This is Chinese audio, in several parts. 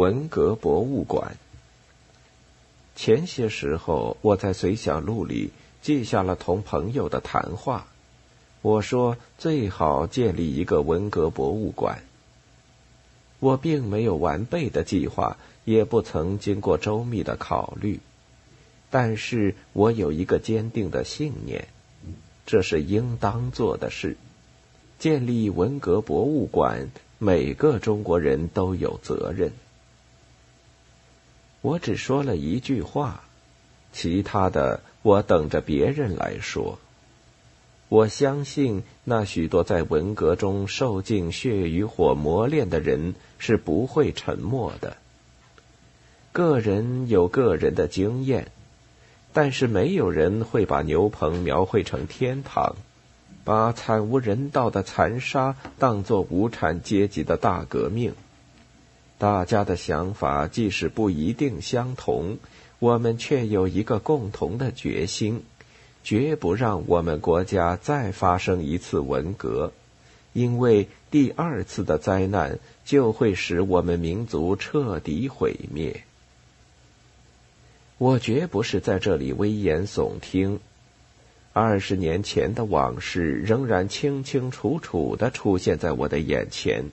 文革博物馆。前些时候，我在随想录里记下了同朋友的谈话。我说最好建立一个文革博物馆。我并没有完备的计划，也不曾经过周密的考虑，但是我有一个坚定的信念，这是应当做的事。建立文革博物馆，每个中国人都有责任。我只说了一句话，其他的我等着别人来说。我相信那许多在文革中受尽血与火磨练的人是不会沉默的。个人有个人的经验，但是没有人会把牛棚描绘成天堂，把惨无人道的残杀当作无产阶级的大革命。大家的想法即使不一定相同，我们却有一个共同的决心。绝不让我们国家再发生一次文革，因为第二次的灾难就会使我们民族彻底毁灭。我绝不是在这里危言耸听，二十年前的往事仍然清清楚楚的出现在我的眼前，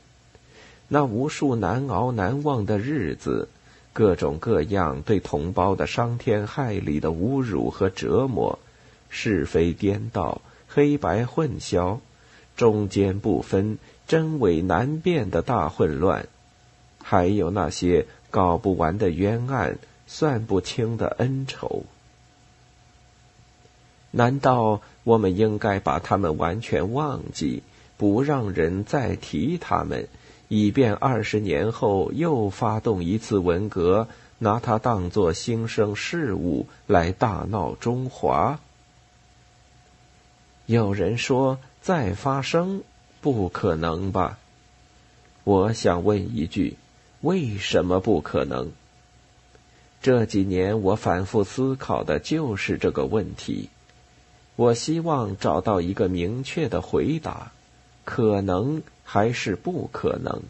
那无数难熬难忘的日子，各种各样对同胞的伤天害理的侮辱和折磨。是非颠倒，黑白混淆，中间不分，真伪难辨的大混乱，还有那些搞不完的冤案，算不清的恩仇。难道我们应该把他们完全忘记，不让人再提他们，以便二十年后又发动一次文革，拿它当作新生事物来大闹中华？有人说再发生不可能吧？我想问一句：为什么不可能？这几年我反复思考的就是这个问题。我希望找到一个明确的回答：可能还是不可能？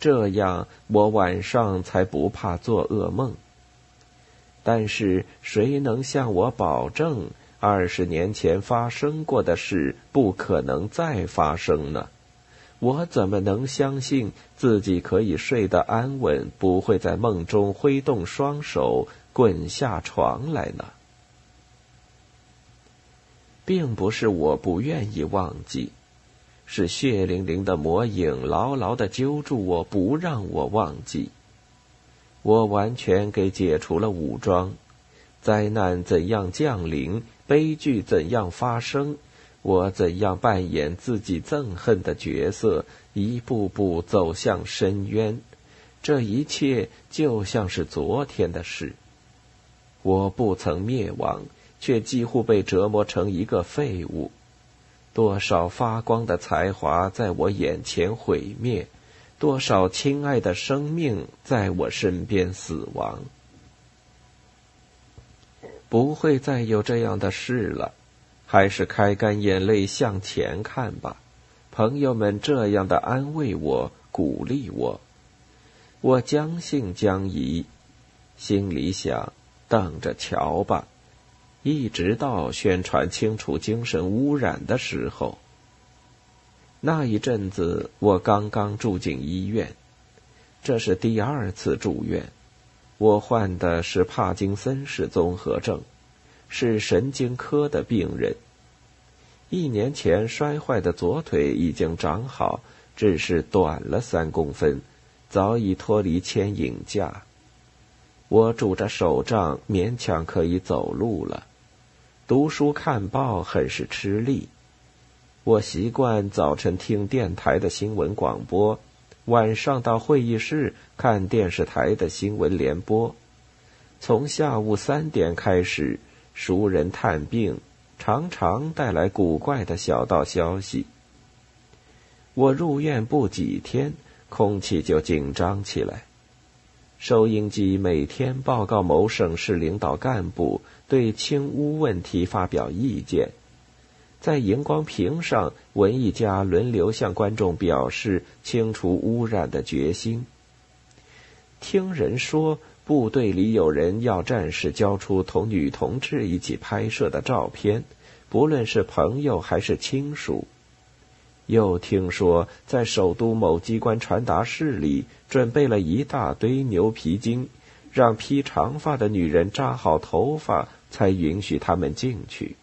这样我晚上才不怕做噩梦。但是谁能向我保证？二十年前发生过的事不可能再发生呢，我怎么能相信自己可以睡得安稳，不会在梦中挥动双手滚下床来呢？并不是我不愿意忘记，是血淋淋的魔影牢牢的揪住我不让我忘记。我完全给解除了武装，灾难怎样降临？悲剧怎样发生？我怎样扮演自己憎恨的角色，一步步走向深渊？这一切就像是昨天的事。我不曾灭亡，却几乎被折磨成一个废物。多少发光的才华在我眼前毁灭，多少亲爱的生命在我身边死亡。不会再有这样的事了，还是开干眼泪向前看吧，朋友们这样的安慰我、鼓励我，我将信将疑，心里想等着瞧吧，一直到宣传清除精神污染的时候。那一阵子我刚刚住进医院，这是第二次住院。我患的是帕金森氏综合症，是神经科的病人。一年前摔坏的左腿已经长好，只是短了三公分，早已脱离牵引架。我拄着手杖，勉强可以走路了。读书看报很是吃力。我习惯早晨听电台的新闻广播。晚上到会议室看电视台的新闻联播，从下午三点开始，熟人探病，常常带来古怪的小道消息。我入院不几天，空气就紧张起来。收音机每天报告某省市领导干部对清污问题发表意见。在荧光屏上，文艺家轮流向观众表示清除污染的决心。听人说部队里有人要战士交出同女同志一起拍摄的照片，不论是朋友还是亲属。又听说在首都某机关传达室里准备了一大堆牛皮筋，让披长发的女人扎好头发才允许他们进去。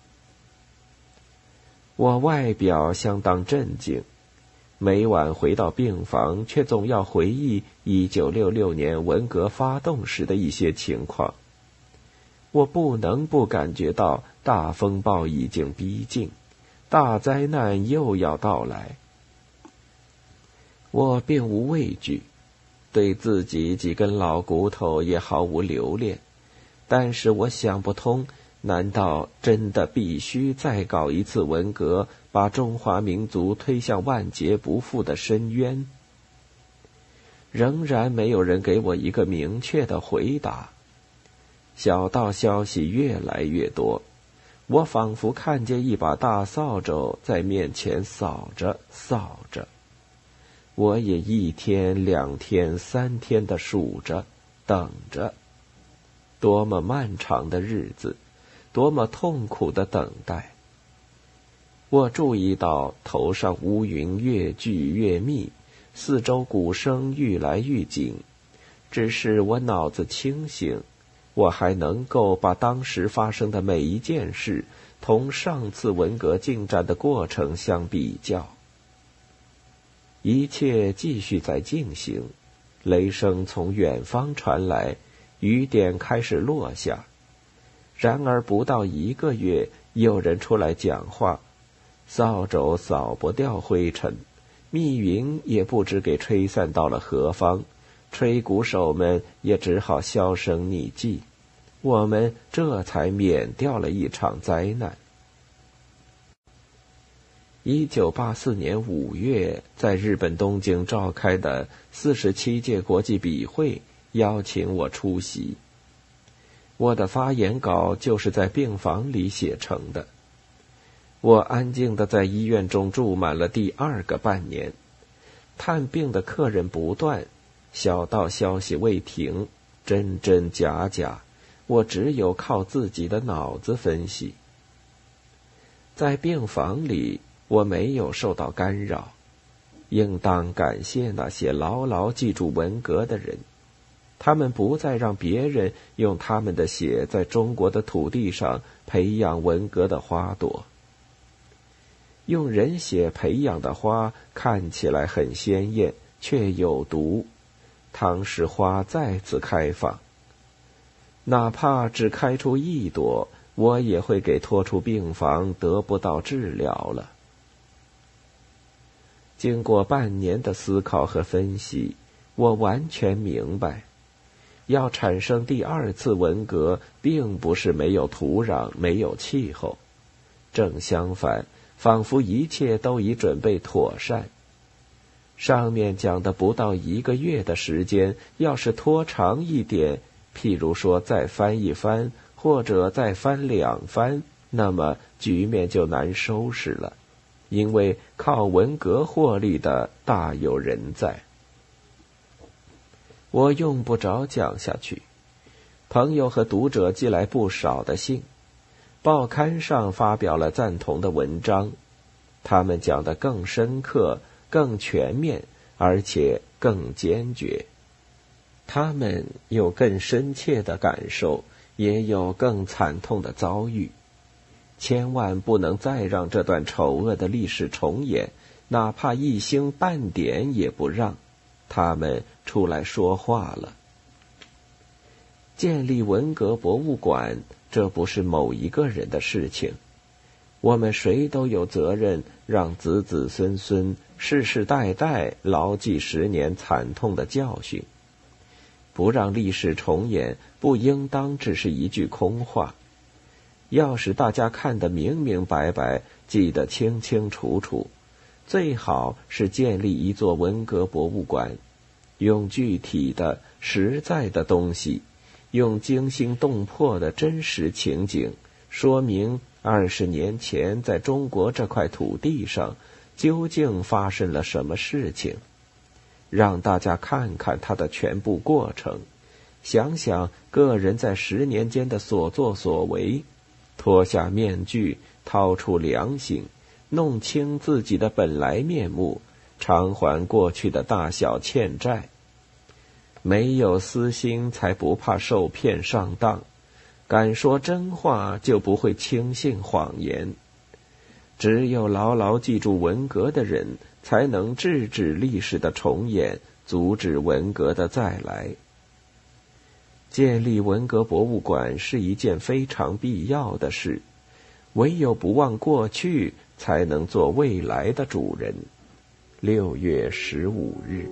我外表相当镇静。每晚回到病房，却总要回忆一九六六年文革发动时的一些情况。我不能不感觉到大风暴已经逼近，大灾难又要到来。我并无畏惧，对自己几根老骨头也毫无留恋，但是我想不通。难道真的必须再搞一次文革，把中华民族推向万劫不复的深渊？仍然没有人给我一个明确的回答。小道消息越来越多，我仿佛看见一把大扫帚在面前扫着扫着。我也一天、两天、三天的数着，等着。多么漫长的日子！多么痛苦的等待！我注意到头上乌云越聚越密，四周鼓声愈来愈紧。只是我脑子清醒，我还能够把当时发生的每一件事同上次文革进展的过程相比较。一切继续在进行，雷声从远方传来，雨点开始落下。然而不到一个月，有人出来讲话，扫帚扫不掉灰尘，密云也不知给吹散到了何方，吹鼓手们也只好销声匿迹，我们这才免掉了一场灾难。一九八四年五月，在日本东京召开的四十七届国际笔会邀请我出席。我的发言稿就是在病房里写成的。我安静的在医院中住满了第二个半年，探病的客人不断，小道消息未停，真真假假，我只有靠自己的脑子分析。在病房里，我没有受到干扰，应当感谢那些牢牢记住文革的人。他们不再让别人用他们的血在中国的土地上培养文革的花朵。用人血培养的花看起来很鲜艳，却有毒。倘使花再次开放，哪怕只开出一朵，我也会给拖出病房，得不到治疗了。经过半年的思考和分析，我完全明白。要产生第二次文革，并不是没有土壤、没有气候，正相反，仿佛一切都已准备妥善。上面讲的不到一个月的时间，要是拖长一点，譬如说再翻一番，或者再翻两番，那么局面就难收拾了，因为靠文革获利的大有人在。我用不着讲下去。朋友和读者寄来不少的信，报刊上发表了赞同的文章，他们讲得更深刻、更全面，而且更坚决。他们有更深切的感受，也有更惨痛的遭遇。千万不能再让这段丑恶的历史重演，哪怕一星半点也不让。他们出来说话了。建立文革博物馆，这不是某一个人的事情。我们谁都有责任，让子子孙孙、世世代代牢记十年惨痛的教训。不让历史重演，不应当只是一句空话。要使大家看得明明白白，记得清清楚楚。最好是建立一座文革博物馆，用具体的、实在的东西，用惊心动魄的真实情景，说明二十年前在中国这块土地上究竟发生了什么事情。让大家看看他的全部过程，想想个人在十年间的所作所为，脱下面具，掏出良心，弄清自己的本来面目，偿还过去的大小欠债。没有私心，才不怕受骗上当；敢说真话，就不会轻信谎言。只有牢牢记住文革的人，才能制止历史的重演，阻止文革的再来。建立文革博物馆是一件非常必要的事，唯有不忘过去，才能做未来的主人。六月十五日。